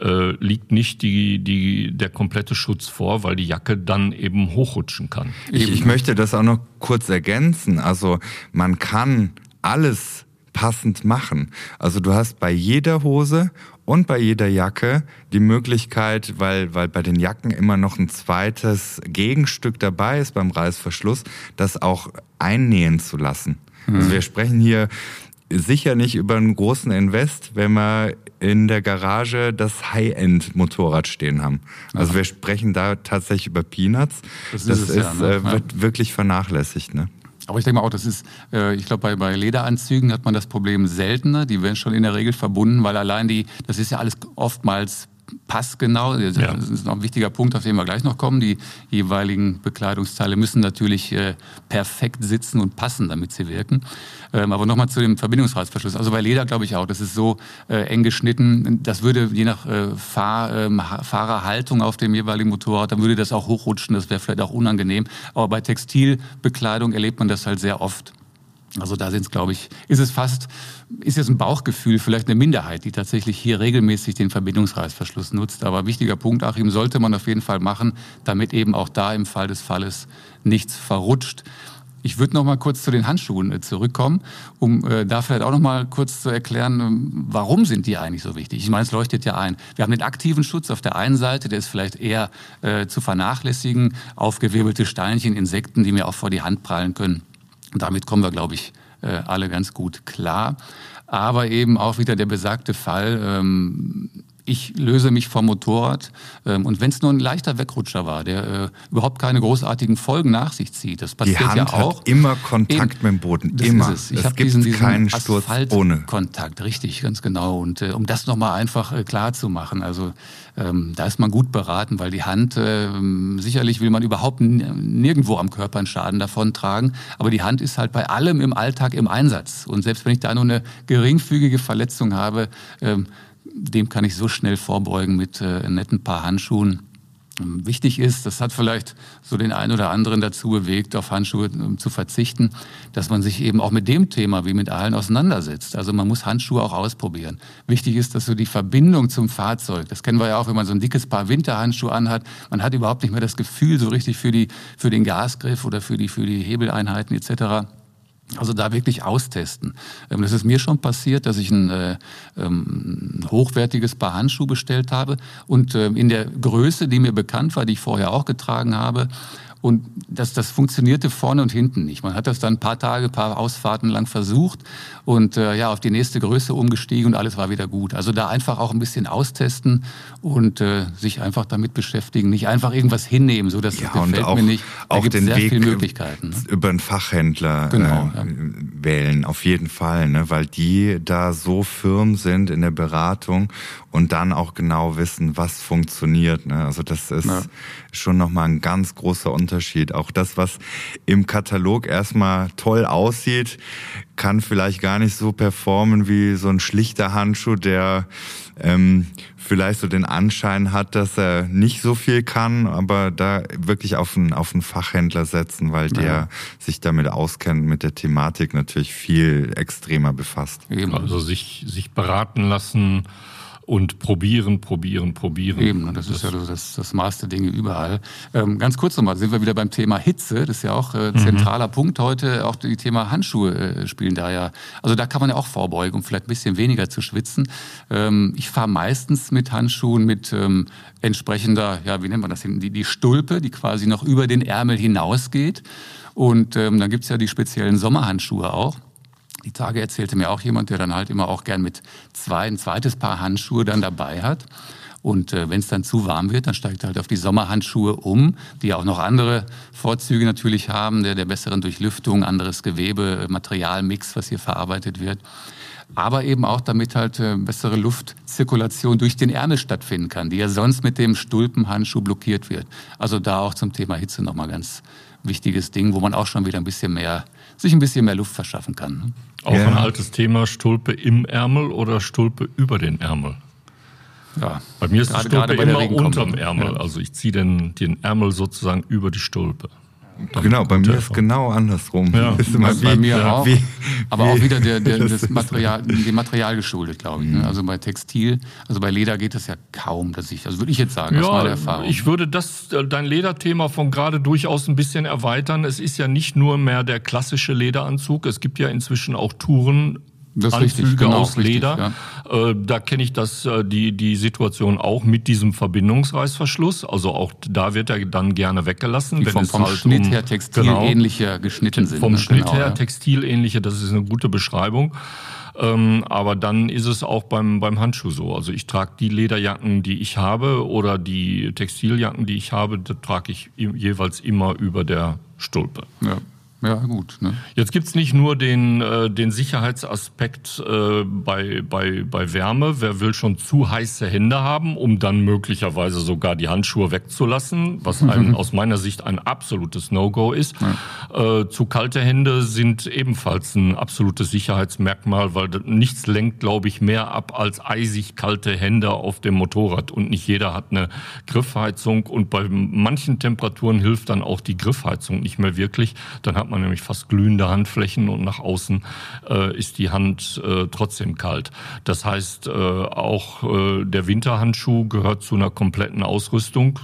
äh, liegt nicht die, die, der komplette Schutz vor, weil die Jacke dann eben hochrutschen kann. Ich, ich möchte das auch noch kurz ergänzen. Also man kann alles passend machen. Also du hast bei jeder Hose und bei jeder Jacke die Möglichkeit, weil, weil bei den Jacken immer noch ein zweites Gegenstück dabei ist beim Reißverschluss, das auch einnähen zu lassen. Mhm. Also wir sprechen hier sicher nicht über einen großen Invest, wenn wir in der Garage das High-End-Motorrad stehen haben. Also wir sprechen da tatsächlich über Peanuts. Das, das ist, ist ja, ne? äh, wird wirklich vernachlässigt. Ne? Aber ich denke mal auch, das ist, äh, ich glaube, bei, bei Lederanzügen hat man das Problem seltener. Die werden schon in der Regel verbunden, weil allein die, das ist ja alles oftmals passgenau. Das ja. ist noch ein wichtiger Punkt, auf den wir gleich noch kommen. Die jeweiligen Bekleidungsteile müssen natürlich äh, perfekt sitzen und passen, damit sie wirken. Ähm, aber nochmal zu dem Verbindungsreißverschluss. Also bei Leder glaube ich auch, das ist so äh, eng geschnitten, das würde je nach äh, Fahr, ähm, Fahrerhaltung auf dem jeweiligen Motorrad, dann würde das auch hochrutschen, das wäre vielleicht auch unangenehm. Aber bei Textilbekleidung erlebt man das halt sehr oft. Also da sind es, glaube ich, ist es fast, ist jetzt ein Bauchgefühl, vielleicht eine Minderheit, die tatsächlich hier regelmäßig den Verbindungsreißverschluss nutzt. Aber wichtiger Punkt, Achim, sollte man auf jeden Fall machen, damit eben auch da im Fall des Falles nichts verrutscht. Ich würde noch mal kurz zu den Handschuhen äh, zurückkommen, um äh, da vielleicht auch noch mal kurz zu erklären, ähm, warum sind die eigentlich so wichtig? Ich meine, es leuchtet ja ein. Wir haben den aktiven Schutz auf der einen Seite, der ist vielleicht eher äh, zu vernachlässigen, aufgewirbelte Steinchen, Insekten, die mir auch vor die Hand prallen können. Damit kommen wir, glaube ich, alle ganz gut klar. Aber eben auch wieder der besagte Fall, ähm, ich löse mich vom Motorrad ähm, und wenn es nur ein leichter Wegrutscher war, der äh, überhaupt keine großartigen Folgen nach sich zieht, das passiert Die Hand ja auch. Hat immer Kontakt Eben, mit dem Boden, immer. es. Ich habe diesen, diesen keinen Sturz ohne Kontakt, richtig, ganz genau. Und äh, um das nochmal einfach äh, klar zu machen, also ähm, da ist man gut beraten, weil die Hand äh, sicherlich will man überhaupt nirgendwo am Körper einen Schaden davon tragen, aber die Hand ist halt bei allem im Alltag im Einsatz und selbst wenn ich da nur eine geringfügige Verletzung habe ähm, dem kann ich so schnell vorbeugen mit äh, netten paar Handschuhen. Ähm, wichtig ist, das hat vielleicht so den einen oder anderen dazu bewegt, auf Handschuhe ähm, zu verzichten, dass man sich eben auch mit dem Thema wie mit allen auseinandersetzt. Also man muss Handschuhe auch ausprobieren. Wichtig ist, dass so die Verbindung zum Fahrzeug, das kennen wir ja auch, wenn man so ein dickes Paar Winterhandschuhe anhat, man hat überhaupt nicht mehr das Gefühl so richtig für, die, für den Gasgriff oder für die, für die Hebeleinheiten etc also da wirklich austesten. Ähm, das ist mir schon passiert, dass ich ein äh, ähm, hochwertiges Paar Handschuhe bestellt habe und äh, in der Größe, die mir bekannt war, die ich vorher auch getragen habe, und das, das funktionierte vorne und hinten nicht. Man hat das dann ein paar Tage, ein paar Ausfahrten lang versucht und äh, ja, auf die nächste Größe umgestiegen und alles war wieder gut. Also da einfach auch ein bisschen austesten und äh, sich einfach damit beschäftigen. Nicht einfach irgendwas hinnehmen, so dass ja, das gefällt auch, mir nicht. Da auch den sehr Weg viele Möglichkeiten. Ne? Über einen Fachhändler genau, äh, ja. wählen, auf jeden Fall, ne? weil die da so firm sind in der Beratung und dann auch genau wissen, was funktioniert. Ne? Also das ist ja. schon nochmal ein ganz großer Unterschied. Auch das, was im Katalog erstmal toll aussieht, kann vielleicht gar nicht so performen wie so ein schlichter Handschuh, der ähm, vielleicht so den Anschein hat, dass er nicht so viel kann, aber da wirklich auf einen, auf einen Fachhändler setzen, weil der ja. sich damit auskennt, mit der Thematik natürlich viel extremer befasst. Also sich, sich beraten lassen, und probieren, probieren, probieren. Eben, und das, das ist ja das, das Maß der Dinge überall. Ähm, ganz kurz nochmal, sind wir wieder beim Thema Hitze. Das ist ja auch äh, zentraler mhm. Punkt heute. Auch die Thema Handschuhe äh, spielen da ja. Also da kann man ja auch vorbeugen, um vielleicht ein bisschen weniger zu schwitzen. Ähm, ich fahre meistens mit Handschuhen mit ähm, entsprechender, ja, wie nennt man das, die, die Stulpe, die quasi noch über den Ärmel hinausgeht. Und ähm, dann gibt's ja die speziellen Sommerhandschuhe auch. Die Tage erzählte mir auch jemand, der dann halt immer auch gern mit zwei, ein zweites Paar Handschuhe dann dabei hat. Und äh, wenn es dann zu warm wird, dann steigt er halt auf die Sommerhandschuhe um, die auch noch andere Vorzüge natürlich haben, der, der besseren Durchlüftung, anderes Gewebe, Materialmix, was hier verarbeitet wird aber eben auch damit halt äh, bessere Luftzirkulation durch den Ärmel stattfinden kann, die ja sonst mit dem Stulpenhandschuh blockiert wird. Also da auch zum Thema Hitze nochmal ganz wichtiges Ding, wo man auch schon wieder ein bisschen mehr, sich ein bisschen mehr Luft verschaffen kann. Ne? Auch ja. ein altes Thema, Stulpe im Ärmel oder Stulpe über den Ärmel? Ja. Bei mir ist gerade, die Stulpe immer unterm Ärmel. Ja. Also ich ziehe den, den Ärmel sozusagen über die Stulpe. Genau, bei mir ist genau andersrum. Ja. Ist immer bei, wie, mir auch. Wie, aber wie, auch wieder der, der, das Material, dem Material geschuldet, glaube ich. Ne? Mhm. Also bei Textil, also bei Leder geht das ja kaum, dass ich, also würde ich jetzt sagen, ja, aus meiner Erfahrung. Ich würde das, äh, dein Lederthema von gerade durchaus ein bisschen erweitern. Es ist ja nicht nur mehr der klassische Lederanzug. Es gibt ja inzwischen auch Touren das Anzüge richtig, genau, aus Leder. Richtig, ja. äh, da kenne ich das, äh, die, die Situation auch mit diesem Verbindungsreißverschluss. Also auch da wird er dann gerne weggelassen. Die wenn vom, es vom halt Schnitt um, her textilähnliche genau, geschnitten sind. Vom ne? Schnitt genau, her ja. textilähnliche, das ist eine gute Beschreibung. Ähm, aber dann ist es auch beim, beim Handschuh so. Also ich trage die Lederjacken, die ich habe oder die Textiljacken, die ich habe, da trage ich jeweils immer über der Stulpe. Ja. Ja, gut. Ne? Jetzt gibt's nicht nur den, äh, den Sicherheitsaspekt äh, bei, bei, bei Wärme. Wer will schon zu heiße Hände haben, um dann möglicherweise sogar die Handschuhe wegzulassen, was ein, aus meiner Sicht ein absolutes No-Go ist. Ja. Äh, zu kalte Hände sind ebenfalls ein absolutes Sicherheitsmerkmal, weil nichts lenkt, glaube ich, mehr ab als eisig kalte Hände auf dem Motorrad. Und nicht jeder hat eine Griffheizung. Und bei manchen Temperaturen hilft dann auch die Griffheizung nicht mehr wirklich. Dann hat man nämlich fast glühende Handflächen und nach außen äh, ist die Hand äh, trotzdem kalt. Das heißt, äh, auch äh, der Winterhandschuh gehört zu einer kompletten Ausrüstung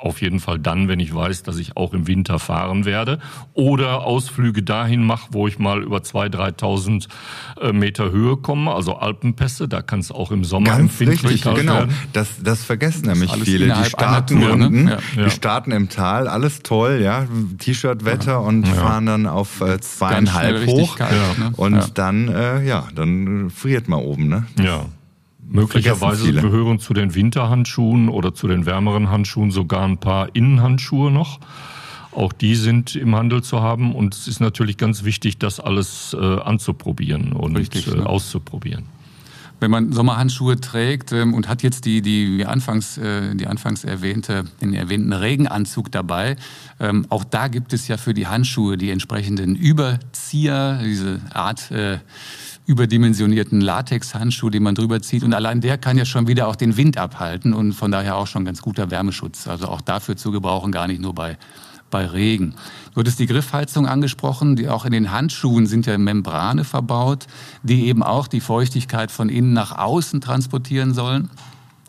auf jeden Fall dann, wenn ich weiß, dass ich auch im Winter fahren werde. Oder Ausflüge dahin mache, wo ich mal über 2.000, 3.000 äh, Meter Höhe komme, also Alpenpässe. Da kann es auch im Sommer Ganz empfindlich richtig, genau. werden. Das, das vergessen nämlich viele. Die starten Tour, unten, ne? ja. die starten im Tal, alles toll, ja, T-Shirt-Wetter ja. und ja. fahren dann auf äh, zweieinhalb hoch. Kalt, ne? Und dann, äh, ja, dann friert man oben, ne? Ja. Möglicherweise gehören zu den Winterhandschuhen oder zu den wärmeren Handschuhen sogar ein paar Innenhandschuhe noch. Auch die sind im Handel zu haben und es ist natürlich ganz wichtig, das alles äh, anzuprobieren und Richtig, äh, ne? auszuprobieren. Wenn man Sommerhandschuhe trägt ähm, und hat jetzt die, die, anfangs, äh, die anfangs erwähnte, den erwähnten Regenanzug dabei, ähm, auch da gibt es ja für die Handschuhe die entsprechenden Überzieher, diese Art äh, überdimensionierten Latexhandschuh, den man drüber zieht. Und allein der kann ja schon wieder auch den Wind abhalten und von daher auch schon ganz guter Wärmeschutz. Also auch dafür zu gebrauchen, gar nicht nur bei, bei Regen. Du hattest die Griffheizung angesprochen, die auch in den Handschuhen sind ja Membrane verbaut, die eben auch die Feuchtigkeit von innen nach außen transportieren sollen.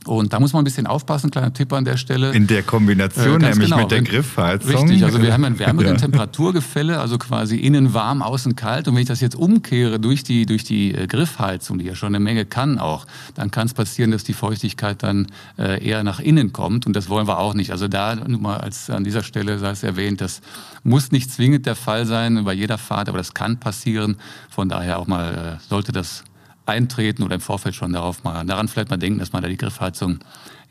Und da muss man ein bisschen aufpassen, kleiner Tipp an der Stelle. In der Kombination, äh, nämlich genau, mit der Griffheizung. Richtig, also wir haben ein wärmeren ja. Temperaturgefälle, also quasi innen warm, außen kalt. Und wenn ich das jetzt umkehre durch die, durch die äh, Griffheizung, die ja schon eine Menge kann auch, dann kann es passieren, dass die Feuchtigkeit dann äh, eher nach innen kommt. Und das wollen wir auch nicht. Also da nur mal als an dieser Stelle sei es erwähnt, das muss nicht zwingend der Fall sein bei jeder Fahrt, aber das kann passieren. Von daher auch mal äh, sollte das eintreten oder im Vorfeld schon darauf mal, daran vielleicht mal denken, dass man da die Griffheizung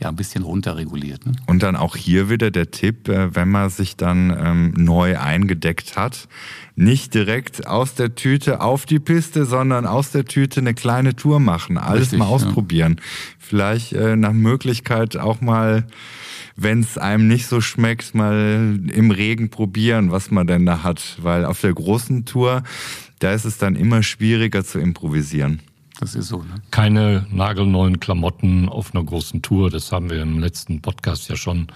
ja ein bisschen runterreguliert. Ne? Und dann auch hier wieder der Tipp, äh, wenn man sich dann ähm, neu eingedeckt hat, nicht direkt aus der Tüte auf die Piste, sondern aus der Tüte eine kleine Tour machen, alles Richtig, mal ausprobieren. Ja. Vielleicht äh, nach Möglichkeit auch mal wenn es einem nicht so schmeckt, mal im Regen probieren, was man denn da hat. Weil auf der großen Tour, da ist es dann immer schwieriger zu improvisieren. Das ist so. Ne? Keine nagelneuen Klamotten auf einer großen Tour. Das haben wir im letzten Podcast ja schon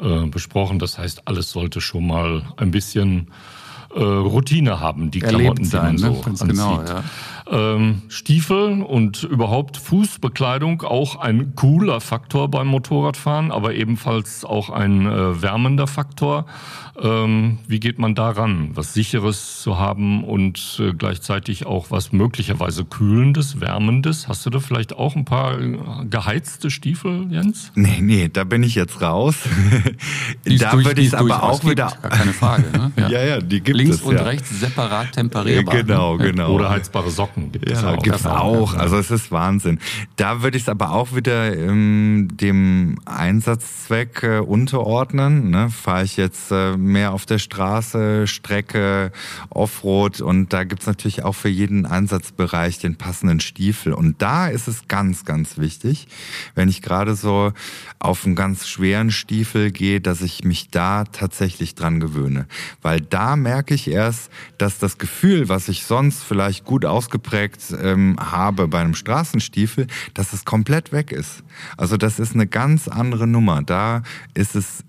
äh, besprochen. Das heißt, alles sollte schon mal ein bisschen äh, Routine haben, die Erlebt Klamotten, sein, die man so ne? anzieht. Genau, ja. Ähm, Stiefel und überhaupt Fußbekleidung auch ein cooler Faktor beim Motorradfahren, aber ebenfalls auch ein äh, wärmender Faktor. Ähm, wie geht man daran, was Sicheres zu haben und äh, gleichzeitig auch was möglicherweise Kühlendes, Wärmendes? Hast du da vielleicht auch ein paar äh, geheizte Stiefel, Jens? Nee, nee, da bin ich jetzt raus. da würde ich es aber auch wieder. Gar keine Frage. Ne? Ja. ja, ja, die gibt Links es. Links und ja. rechts separat temperierbar. Genau, ne? genau. Oder heizbare Socken Jacken gibt es ja, auch. Gibt's auch. Also es ist Wahnsinn. Da würde ich es aber auch wieder ähm, dem Einsatzzweck äh, unterordnen. Ne? Fahre ich jetzt äh, mehr auf der Straße, Strecke, Offroad und da gibt's natürlich auch für jeden Einsatzbereich den passenden Stiefel. Und da ist es ganz, ganz wichtig, wenn ich gerade so auf einen ganz schweren Stiefel gehe, dass ich mich da tatsächlich dran gewöhne. Weil da merke ich erst, dass das Gefühl, was ich sonst vielleicht gut ausgeprägt ähm, habe bei einem Straßenstiefel, dass es komplett weg ist. Also das ist eine ganz andere Nummer. Da ist es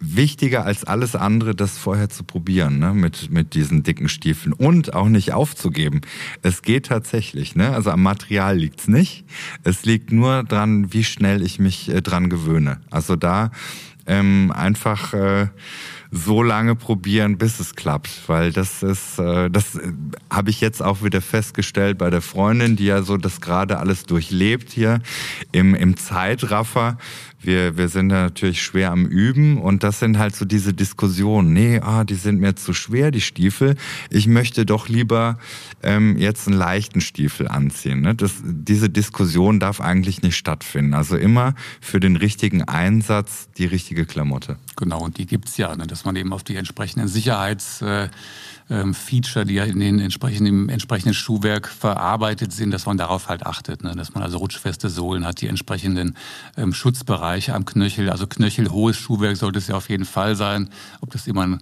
wichtiger als alles andere, das vorher zu probieren, ne? mit, mit diesen dicken Stiefeln und auch nicht aufzugeben. Es geht tatsächlich, ne? also am Material liegt's nicht. Es liegt nur dran, wie schnell ich mich äh, dran gewöhne. Also da ähm, einfach äh, so lange probieren, bis es klappt, weil das ist, äh, das äh, habe ich jetzt auch wieder festgestellt bei der Freundin, die ja so das gerade alles durchlebt hier im, im Zeitraffer. Wir, wir sind da natürlich schwer am Üben und das sind halt so diese Diskussionen. Nee, ah, die sind mir zu schwer, die Stiefel. Ich möchte doch lieber ähm, jetzt einen leichten Stiefel anziehen. Ne? Das, diese Diskussion darf eigentlich nicht stattfinden. Also immer für den richtigen Einsatz die richtige Klamotte. Genau, und die gibt's ja, ne? dass man eben auf die entsprechenden Sicherheits... Äh, ähm, Feature, die ja in den entsprechenden, im entsprechenden Schuhwerk verarbeitet sind, dass man darauf halt achtet, ne? dass man also rutschfeste Sohlen hat, die entsprechenden ähm, Schutzbereiche am Knöchel, also knöchelhohes Schuhwerk sollte es ja auf jeden Fall sein. Ob das immer ein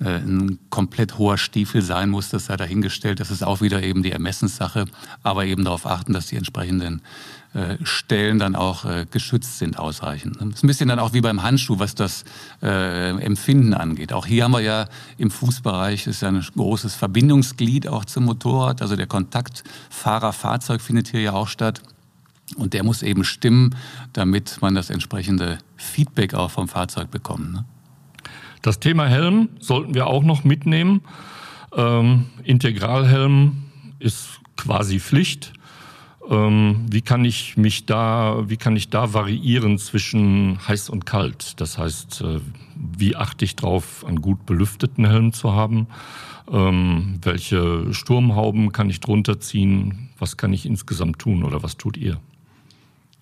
äh, ein komplett hoher Stiefel sein muss, das sei dahingestellt. Das ist auch wieder eben die Ermessenssache, aber eben darauf achten, dass die entsprechenden äh, Stellen dann auch äh, geschützt sind ausreichend. Das ist ein bisschen dann auch wie beim Handschuh, was das äh, Empfinden angeht. Auch hier haben wir ja im Fußbereich ist ja ein großes Verbindungsglied auch zum Motorrad. Also der Kontakt Fahrer-Fahrzeug findet hier ja auch statt. Und der muss eben stimmen, damit man das entsprechende Feedback auch vom Fahrzeug bekommt. Ne? Das Thema Helm sollten wir auch noch mitnehmen. Ähm, Integralhelm ist quasi Pflicht. Ähm, wie kann ich mich da, wie kann ich da variieren zwischen heiß und kalt? Das heißt, äh, wie achte ich darauf, einen gut belüfteten Helm zu haben? Ähm, welche Sturmhauben kann ich drunter ziehen? Was kann ich insgesamt tun oder was tut ihr?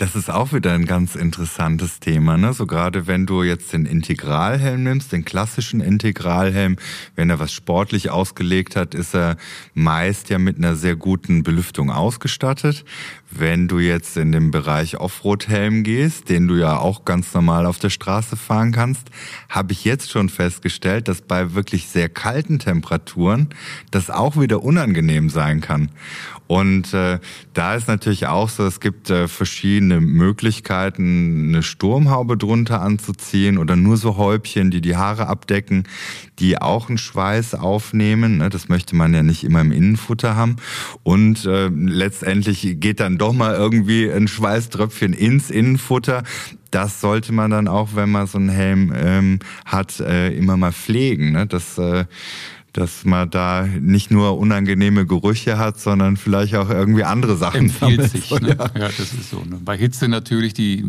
Das ist auch wieder ein ganz interessantes Thema, ne? So gerade wenn du jetzt den Integralhelm nimmst, den klassischen Integralhelm, wenn er was sportlich ausgelegt hat, ist er meist ja mit einer sehr guten Belüftung ausgestattet. Wenn du jetzt in den Bereich Offroad-Helm gehst, den du ja auch ganz normal auf der Straße fahren kannst, habe ich jetzt schon festgestellt, dass bei wirklich sehr kalten Temperaturen das auch wieder unangenehm sein kann. Und äh, da ist natürlich auch so, es gibt äh, verschiedene Möglichkeiten, eine Sturmhaube drunter anzuziehen oder nur so Häubchen, die die Haare abdecken, die auch einen Schweiß aufnehmen. Ne? Das möchte man ja nicht immer im Innenfutter haben. Und äh, letztendlich geht dann doch mal irgendwie ein Schweißtröpfchen ins Innenfutter das sollte man dann auch, wenn man so einen Helm ähm, hat, äh, immer mal pflegen. Ne? Das äh, dass man da nicht nur unangenehme Gerüche hat, sondern vielleicht auch irgendwie andere Sachen. Empfiehlt sich. Ne? Ja. ja. das ist so. Ne? Bei Hitze natürlich die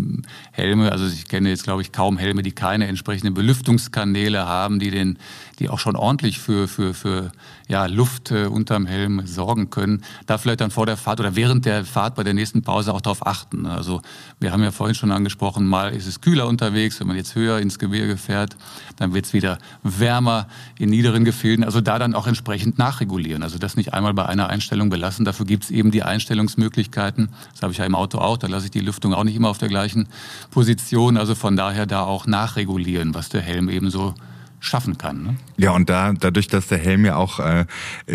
Helme, also ich kenne jetzt glaube ich kaum Helme, die keine entsprechenden Belüftungskanäle haben, die den, die auch schon ordentlich für für für ja, Luft äh, unterm Helm sorgen können. Da vielleicht dann vor der Fahrt oder während der Fahrt bei der nächsten Pause auch darauf achten. Ne? Also wir haben ja vorhin schon angesprochen, mal ist es kühler unterwegs, wenn man jetzt höher ins Gebirge fährt, dann wird es wieder wärmer in niederen Gefilden. Also da dann auch entsprechend nachregulieren. Also das nicht einmal bei einer Einstellung belassen. Dafür gibt es eben die Einstellungsmöglichkeiten. Das habe ich ja im Auto auch. Da lasse ich die Lüftung auch nicht immer auf der gleichen Position. Also von daher da auch nachregulieren, was der Helm eben so schaffen kann. Ne? Ja, und da, dadurch, dass der Helm ja auch äh,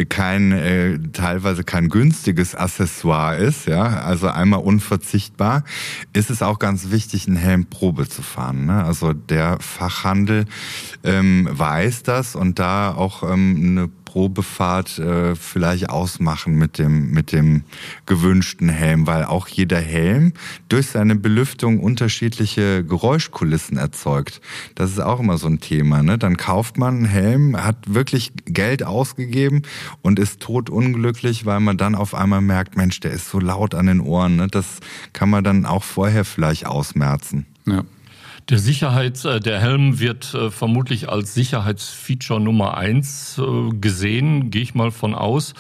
kein, äh, teilweise kein günstiges Accessoire ist, ja, also einmal unverzichtbar, ist es auch ganz wichtig, einen Helm Probe zu fahren. Ne? Also der Fachhandel ähm, weiß das und da auch ähm, eine Probefahrt äh, vielleicht ausmachen mit dem, mit dem gewünschten Helm, weil auch jeder Helm durch seine Belüftung unterschiedliche Geräuschkulissen erzeugt. Das ist auch immer so ein Thema. Ne? Dann kauft man einen Helm, hat wirklich Geld ausgegeben und ist totunglücklich, weil man dann auf einmal merkt, Mensch, der ist so laut an den Ohren. Ne? Das kann man dann auch vorher vielleicht ausmerzen. Ja. Der Sicherheits, äh, der Helm wird äh, vermutlich als Sicherheitsfeature Nummer eins äh, gesehen, gehe ich mal von aus.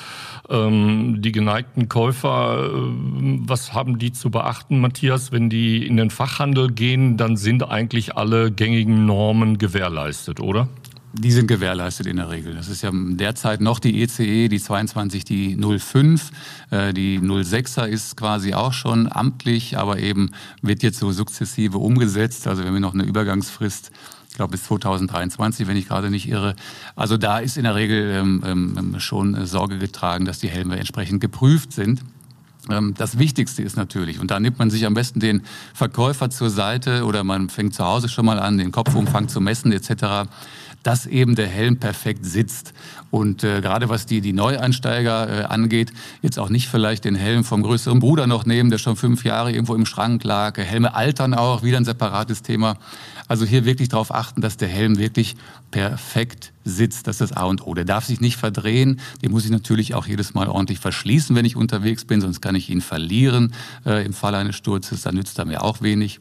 Ähm, die geneigten Käufer, was haben die zu beachten, Matthias? Wenn die in den Fachhandel gehen, dann sind eigentlich alle gängigen Normen gewährleistet, oder? Die sind gewährleistet in der Regel. Das ist ja derzeit noch die ECE, e, die 22, die 05. Äh, die 06er ist quasi auch schon amtlich, aber eben wird jetzt so sukzessive umgesetzt. Also wenn wir noch eine Übergangsfrist ich glaube bis 2023, wenn ich gerade nicht irre. Also da ist in der Regel ähm, ähm, schon Sorge getragen, dass die Helme entsprechend geprüft sind. Ähm, das Wichtigste ist natürlich, und da nimmt man sich am besten den Verkäufer zur Seite oder man fängt zu Hause schon mal an, den Kopfumfang zu messen etc dass eben der Helm perfekt sitzt. Und äh, gerade was die, die Neueinsteiger äh, angeht, jetzt auch nicht vielleicht den Helm vom größeren Bruder noch nehmen, der schon fünf Jahre irgendwo im Schrank lag. Helme altern auch, wieder ein separates Thema. Also hier wirklich darauf achten, dass der Helm wirklich perfekt sitzt. Das ist das A und O. Der darf sich nicht verdrehen. Den muss ich natürlich auch jedes Mal ordentlich verschließen, wenn ich unterwegs bin, sonst kann ich ihn verlieren äh, im Fall eines Sturzes. Dann nützt er mir auch wenig.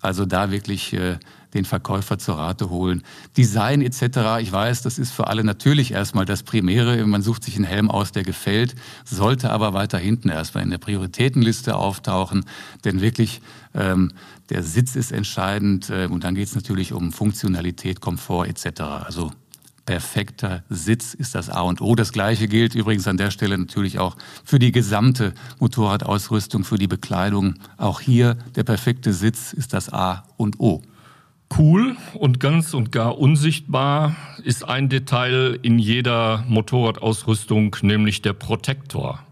Also da wirklich äh, den Verkäufer zur Rate holen. Design etc. Ich weiß, das ist für alle natürlich erstmal das Primäre. Man sucht sich einen Helm aus, der gefällt, sollte aber weiter hinten erstmal in der Prioritätenliste auftauchen. Denn wirklich ähm, der Sitz ist entscheidend äh, und dann geht es natürlich um Funktionalität, Komfort etc. Also perfekter Sitz ist das A und O. Das Gleiche gilt übrigens an der Stelle natürlich auch für die gesamte Motorradausrüstung, für die Bekleidung. Auch hier der perfekte Sitz ist das A und O. Cool und ganz und gar unsichtbar ist ein Detail in jeder Motorradausrüstung, nämlich der Protektor.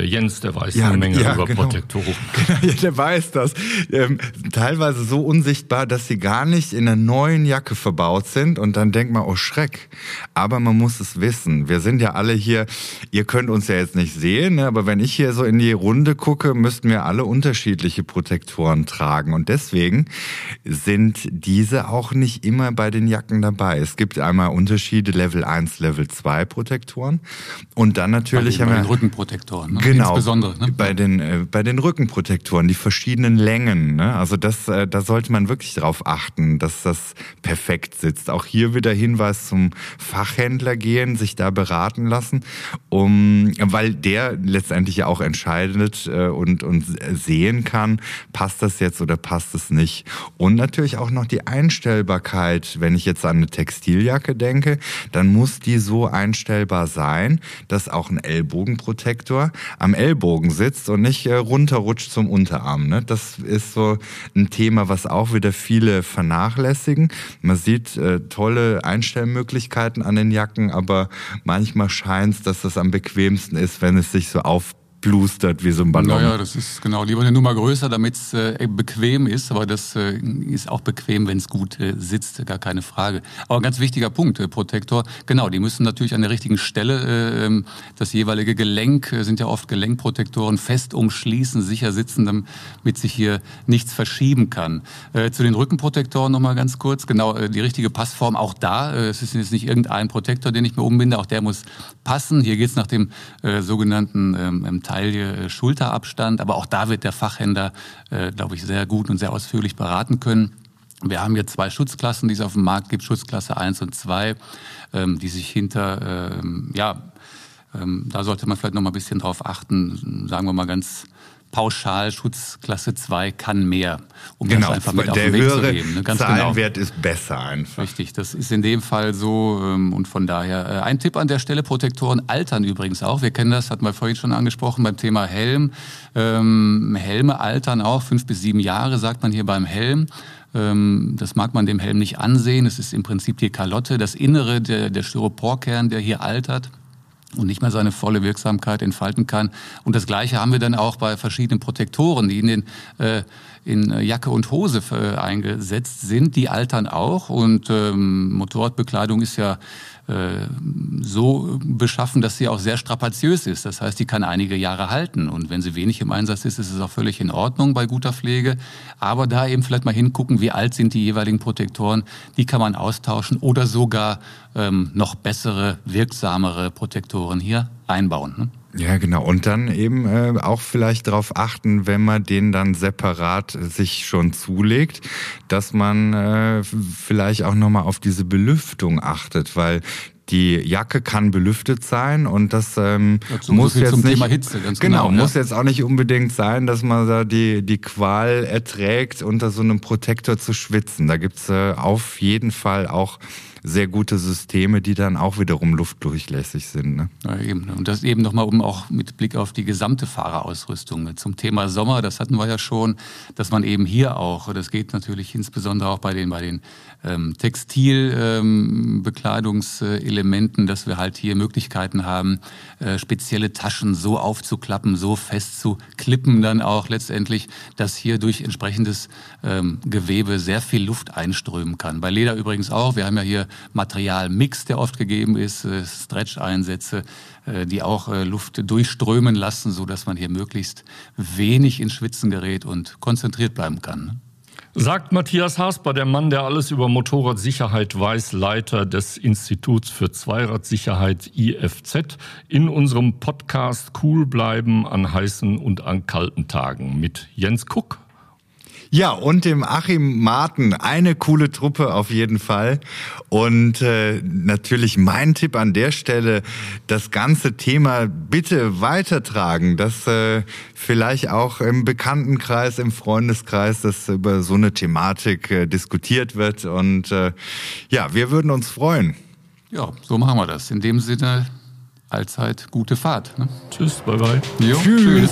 Der Jens, der weiß ja, eine Menge ja, über genau. Protektoren. Genau, ja, der weiß das. Ähm, teilweise so unsichtbar, dass sie gar nicht in einer neuen Jacke verbaut sind und dann denkt man, oh Schreck. Aber man muss es wissen. Wir sind ja alle hier, ihr könnt uns ja jetzt nicht sehen, ne? aber wenn ich hier so in die Runde gucke, müssten wir alle unterschiedliche Protektoren tragen. Und deswegen sind diese auch nicht immer bei den Jacken dabei. Es gibt einmal Unterschiede Level 1, Level 2 Protektoren und dann natürlich haben wir Rückenprotektoren. Ne? Genau. Insbesondere. Ne? Bei den äh, bei den Rückenprotektoren, die verschiedenen Längen. Ne? Also das, äh, da sollte man wirklich darauf achten, dass das perfekt sitzt. Auch hier wieder Hinweis zum Fachhändler gehen, sich da beraten lassen, um, weil der letztendlich ja auch entscheidet äh, und und sehen kann, passt das jetzt oder passt es nicht. Und natürlich auch noch die Einstellbarkeit. Wenn ich jetzt an eine Textiljacke denke, dann muss die so einstellbar sein, dass auch ein Ellbogenprotektor am Ellbogen sitzt und nicht äh, runterrutscht zum Unterarm. Ne? Das ist so ein Thema, was auch wieder viele vernachlässigen. Man sieht äh, tolle Einstellmöglichkeiten an den Jacken, aber manchmal scheint es, dass das am bequemsten ist, wenn es sich so auf blustert wie so ein Ballon. Naja, das ist genau lieber eine Nummer größer, damit es äh, bequem ist. Aber das äh, ist auch bequem, wenn es gut äh, sitzt, gar keine Frage. Aber ein ganz wichtiger Punkt, äh, Protektor. Genau, die müssen natürlich an der richtigen Stelle äh, ähm, das jeweilige Gelenk, äh, sind ja oft Gelenkprotektoren, fest umschließen, sicher sitzen, damit sich hier nichts verschieben kann. Zu den Rückenprotektoren nochmal ganz kurz. Genau, die richtige Passform auch da. Es ist jetzt nicht irgendein Protektor, den ich mir umbinde, auch der muss passen. Hier geht es nach dem äh, sogenannten ähm, Taille äh, Schulterabstand. Aber auch da wird der Fachhändler, äh, glaube ich, sehr gut und sehr ausführlich beraten können. Wir haben jetzt zwei Schutzklassen, die es auf dem Markt gibt, Schutzklasse 1 und 2, ähm, die sich hinter, ähm, ja, ähm, da sollte man vielleicht noch mal ein bisschen drauf achten, sagen wir mal ganz pauschal Schutzklasse 2 kann mehr, um genau, das einfach mit auf den Weg zu geben. Ne? Ganz genau. Zahlenwert genau. ist besser einfach. Richtig, das ist in dem Fall so ähm, und von daher äh, ein Tipp an der Stelle, Protektoren altern übrigens auch. Wir kennen das, hatten wir vorhin schon angesprochen beim Thema Helm. Ähm, Helme altern auch, fünf bis sieben Jahre sagt man hier beim Helm. Ähm, das mag man dem Helm nicht ansehen. Es ist im Prinzip die Kalotte, das Innere, der, der Styroporkern, der hier altert und nicht mehr seine volle Wirksamkeit entfalten kann. Und das Gleiche haben wir dann auch bei verschiedenen Protektoren, die in den äh, in Jacke und Hose äh, eingesetzt sind. Die altern auch und ähm, Motorradbekleidung ist ja so beschaffen, dass sie auch sehr strapaziös ist. Das heißt, die kann einige Jahre halten. Und wenn sie wenig im Einsatz ist, ist es auch völlig in Ordnung bei guter Pflege. Aber da eben vielleicht mal hingucken, wie alt sind die jeweiligen Protektoren. Die kann man austauschen oder sogar ähm, noch bessere, wirksamere Protektoren hier einbauen. Ne? Ja, genau. Und dann eben äh, auch vielleicht darauf achten, wenn man den dann separat sich schon zulegt, dass man äh, vielleicht auch nochmal auf diese Belüftung achtet, weil die Jacke kann belüftet sein und das ähm, Dazu muss jetzt zum nicht, Hitze, ganz genau, genau muss ja. jetzt auch nicht unbedingt sein, dass man da die, die Qual erträgt, unter so einem Protektor zu schwitzen. Da gibt's äh, auf jeden Fall auch sehr gute Systeme, die dann auch wiederum luftdurchlässig sind. Ne? Ja, eben. Und das eben nochmal um auch mit Blick auf die gesamte Fahrerausrüstung. Zum Thema Sommer, das hatten wir ja schon, dass man eben hier auch, das geht natürlich insbesondere auch bei den, bei den ähm, Textilbekleidungselementen, ähm, dass wir halt hier Möglichkeiten haben, äh, spezielle Taschen so aufzuklappen, so fest zu klippen dann auch letztendlich, dass hier durch entsprechendes ähm, Gewebe sehr viel Luft einströmen kann. Bei Leder übrigens auch. Wir haben ja hier Materialmix, der oft gegeben ist, äh, Stretch-Einsätze, äh, die auch äh, Luft durchströmen lassen, so dass man hier möglichst wenig ins Schwitzen gerät und konzentriert bleiben kann. Sagt Matthias Hasper, der Mann, der alles über Motorradsicherheit weiß, Leiter des Instituts für Zweiradsicherheit IFZ, in unserem Podcast Cool bleiben an heißen und an kalten Tagen mit Jens Kuck. Ja, und dem Achim Marten. Eine coole Truppe auf jeden Fall. Und äh, natürlich mein Tipp an der Stelle, das ganze Thema bitte weitertragen, dass äh, vielleicht auch im Bekanntenkreis, im Freundeskreis, dass über so eine Thematik äh, diskutiert wird. Und äh, ja, wir würden uns freuen. Ja, so machen wir das. In dem Sinne, allzeit gute Fahrt. Ne? Tschüss, bye bye. Jo, tschüss. tschüss.